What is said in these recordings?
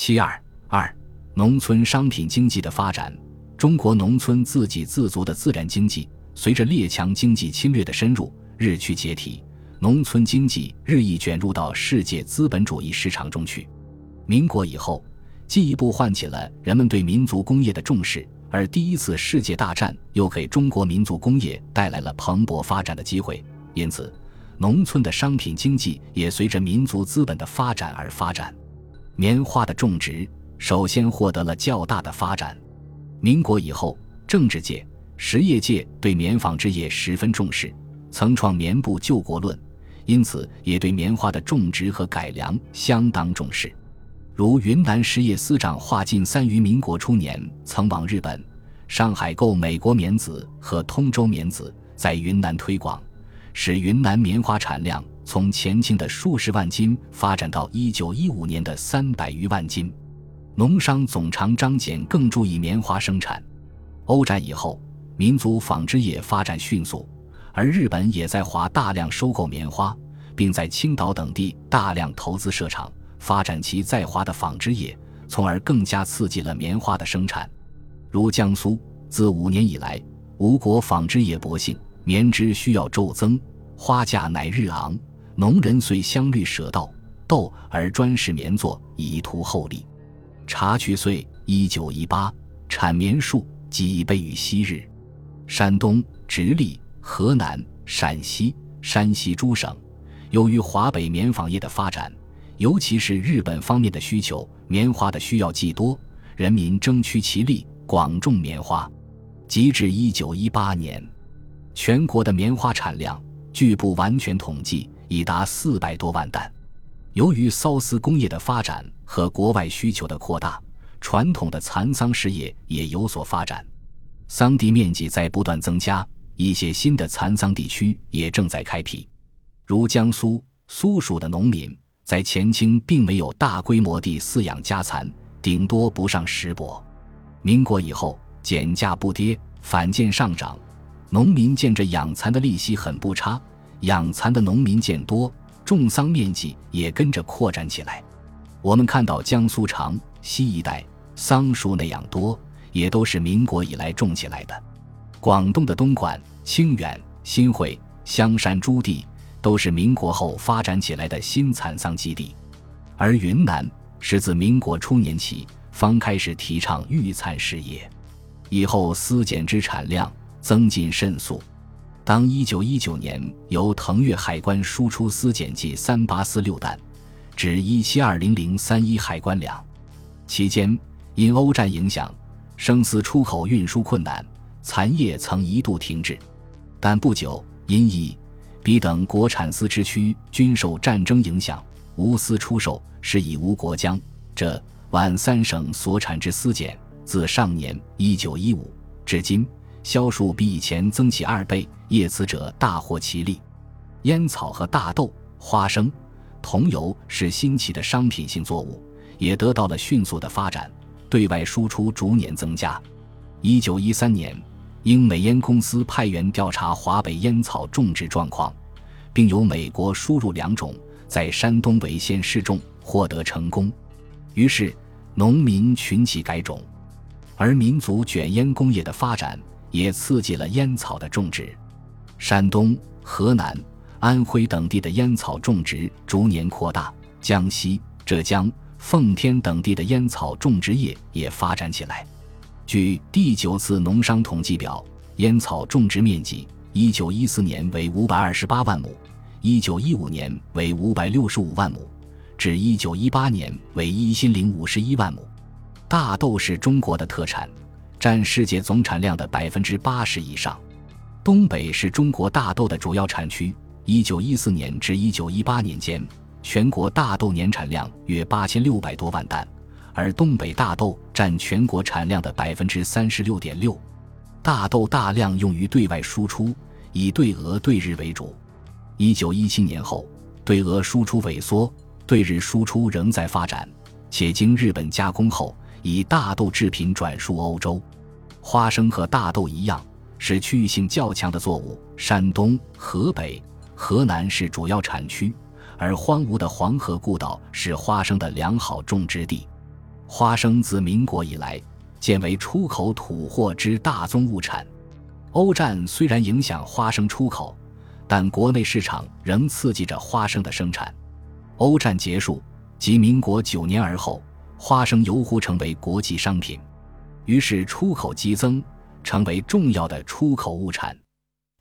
七二二，农村商品经济的发展。中国农村自给自足的自然经济，随着列强经济侵略的深入，日趋解体，农村经济日益卷入到世界资本主义市场中去。民国以后，进一步唤起了人们对民族工业的重视，而第一次世界大战又给中国民族工业带来了蓬勃发展的机会，因此，农村的商品经济也随着民族资本的发展而发展。棉花的种植首先获得了较大的发展。民国以后，政治界、实业界对棉纺织业十分重视，曾创《棉布救国论》，因此也对棉花的种植和改良相当重视。如云南实业司长华晋三于民国初年曾往日本、上海购美国棉籽和通州棉籽，在云南推广，使云南棉花产量从前清的数十万斤发展到一九一五年的三百余万斤。农商总长张謇更注意棉花生产。欧战以后，民族纺织业发展迅速，而日本也在华大量收购棉花，并在青岛等地大量投资设厂，发展其在华的纺织业，从而更加刺激了棉花的生产。如江苏，自五年以来，吴国纺织业勃兴，棉织需要骤增，花价乃日昂，农人遂相虑舍稻豆而专事棉作，以图厚利。察渠岁一九一八，产棉数几倍于昔日。山东、直隶、河南、陕西、山西诸省，由于华北棉纺业的发展，尤其是日本方面的需求，棉花的需要既多，人民争取其利，广种棉花。及至一九一八年，全国的棉花产量据不完全统计，已达四百多万担。由于缫丝工业的发展和国外需求的扩大，传统的蚕桑事业也有所发展，桑地面积在不断增加，一些新的蚕桑地区也正在开辟。如江苏苏蜀的农民，在前清并没有大规模地饲养家蚕，顶多不上十帛。民国以后，减价不跌，反见上涨，农民见着养蚕的利息很不差，养蚕的农民见多。种桑面积也跟着扩展起来。我们看到江苏长西一带桑树那样多，也都是民国以来种起来的。广东的东莞、清远、新会、香山诸地都是民国后发展起来的新蚕桑基地。而云南是自民国初年起方开始提倡育蚕事业，以后丝茧之产量增进甚速。当一九一九年由腾越海关输出丝碱计三八四六担，至一七二零零三一海关两，期间因欧战影响，生丝出口运输困难，蚕业曾一度停滞。但不久因乙、丙等国产丝之区均受战争影响，无丝出售，是以无国疆。这皖三省所产之丝茧，自上年一九一五至今。销数比以前增起二倍，叶此者大获其利。烟草和大豆、花生、桐油是新起的商品性作物，也得到了迅速的发展，对外输出逐年增加。一九一三年，英美烟公司派员调查华北烟草种植状况，并由美国输入两种，在山东潍县试种，获得成功。于是，农民群起改种，而民族卷烟工业的发展。也刺激了烟草的种植，山东、河南、安徽等地的烟草种植逐年扩大，江西、浙江、奉天等地的烟草种植业也发展起来。据第九次农商统计表，烟草种植面积，一九一四年为五百二十八万亩，一九一五年为五百六十五万亩，至一九一八年为一千零五十一万亩。大豆是中国的特产。占世界总产量的百分之八十以上，东北是中国大豆的主要产区。一九一四年至一九一八年间，全国大豆年产量约八千六百多万担，而东北大豆占全国产量的百分之三十六点六。大豆大量用于对外输出，以对俄、对日为主。一九一七年后，对俄输出萎缩，对日输出仍在发展，且经日本加工后。以大豆制品转输欧洲，花生和大豆一样是区域性较强的作物。山东、河北、河南是主要产区，而荒芜的黄河故道是花生的良好种植地。花生自民国以来，渐为出口土货之大宗物产。欧战虽然影响花生出口，但国内市场仍刺激着花生的生产。欧战结束，即民国九年而后，花生油乎成为国际商品，于是出口激增，成为重要的出口物产。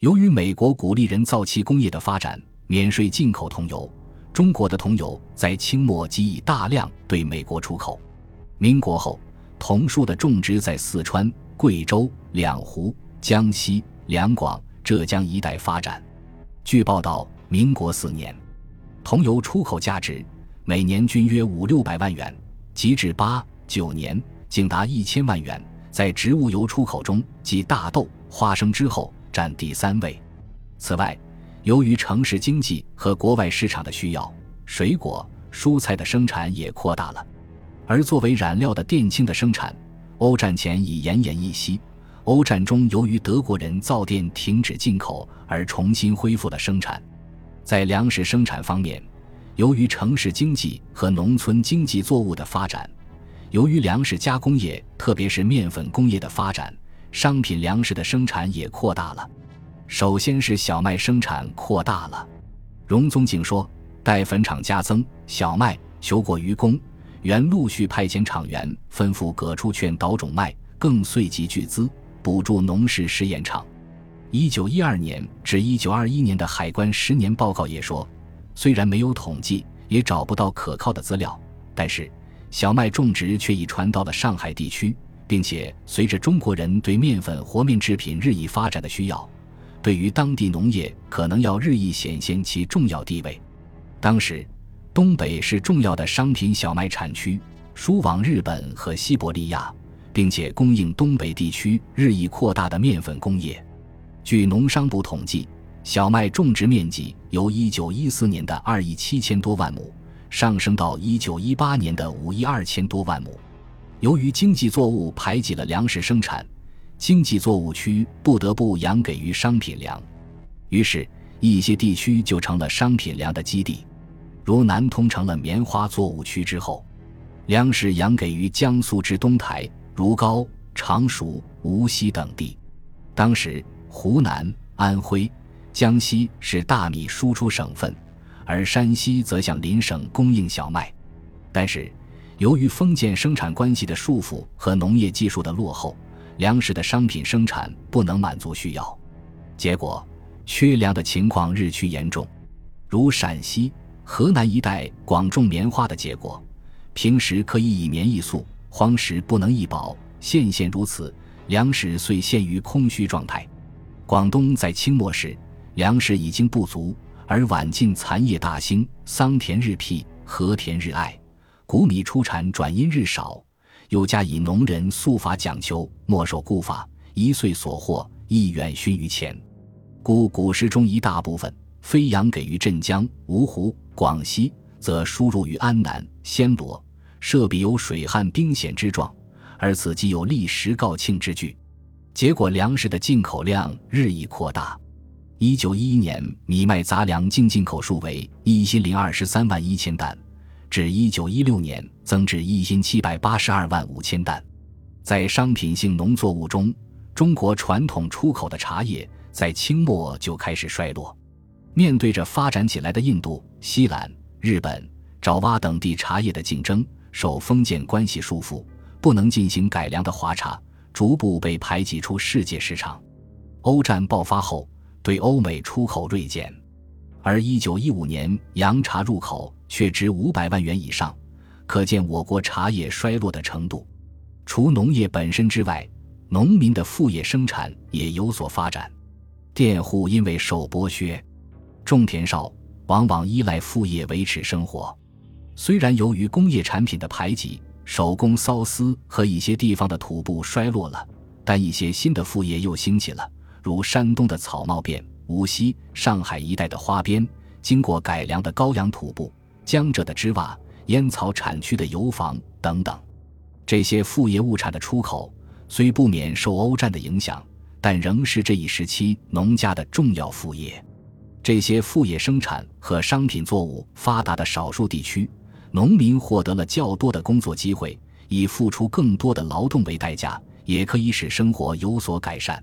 由于美国鼓励人造气工业的发展，免税进口桐油，中国的桐油在清末即已大量对美国出口。民国后，桐树的种植在四川、贵州、两湖、江西、两广、浙江一带发展。据报道，民国四年，桐油出口价值每年均约五六百万元，及至八九年，竟达一千万元。在植物油出口中，继大豆、花生之后占第三位。此外，由于城市经济和国外市场的需要，水果、蔬菜的生产也扩大了。而作为染料的靛青的生产，欧战前已奄奄一息。欧战中，由于德国人造靛停止进口而重新恢复了生产。在粮食生产方面，由于城市经济和农村经济作物的发展，由于粮食加工业，特别是面粉工业的发展，商品粮食的生产也扩大了。首先是小麦生产扩大了。荣宗景说：“待粉厂加增，小麦求过于公。”原陆续派遣厂员，吩咐各处劝导种麦，更遂集巨资补助农事试验场。一九一二年至一九二一年的海关十年报告也说，虽然没有统计，也找不到可靠的资料，但是小麦种植却已传到了上海地区，并且随着中国人对面粉和面制品日益发展的需要，对于当地农业可能要日益显现其重要地位。当时。东北是重要的商品小麦产区，输往日本和西伯利亚，并且供应东北地区日益扩大的面粉工业。据农商部统计，小麦种植面积由1914年的2亿七千多万亩上升到1918年的5亿二千多万亩。由于经济作物排挤了粮食生产，经济作物区不得不养给于商品粮，于是，一些地区就成了商品粮的基地。如南通成了棉花作物区之后，粮食养给于江苏之东台、如皋、常熟、无锡等地。当时湖南、安徽、江西是大米输出省份，而山西则向邻省供应小麦。但是，由于封建生产关系的束缚和农业技术的落后，粮食的商品生产不能满足需要，结果缺粮的情况日趋严重，如陕西。河南一带广种棉花的结果，平时可以以棉易粟，荒时不能易饱，现现如此，粮食遂陷于空虚状态。广东在清末时，粮食已经不足，而晚近蚕业大兴，桑田日辟，禾田日艾，谷米出产转因日少，又加以农人素法讲求，莫守故法，一岁所获亦远逊于前，故古诗中一大部分飞扬给予镇江、芜湖。广西则输入于安南、暹罗，设必有水旱兵险之状，而此即有历时告罄之据。结果粮食的进口量日益扩大。一九一一年，米麦杂粮净进口数为一千零二十三万一千担，至一九一六年增至一千七百八十二万五千担。在商品性农作物中，中国传统出口的茶叶在清末就开始衰落。面对着发展起来的印度、西兰、日本、爪哇等地茶叶的竞争，受封建关系束缚，不能进行改良的华茶逐步被排挤出世界市场。欧战爆发后，对欧美出口锐减，而1915年洋茶入口却值五百万元以上，可见我国茶叶衰落的程度。除农业本身之外，农民的副业生产也有所发展，佃户因为受剥削。种田少，往往依赖副业维持生活。虽然由于工业产品的排挤，手工缫丝和一些地方的土布衰落了，但一些新的副业又兴起了，如山东的草帽辫、无锡、上海一带的花边，经过改良的高阳土布、江浙的织袜、烟草产区的油坊等等。这些副业物产的出口虽不免受欧战的影响，但仍是这一时期农家的重要副业。这些副业生产和商品作物发达的少数地区，农民获得了较多的工作机会，以付出更多的劳动为代价，也可以使生活有所改善。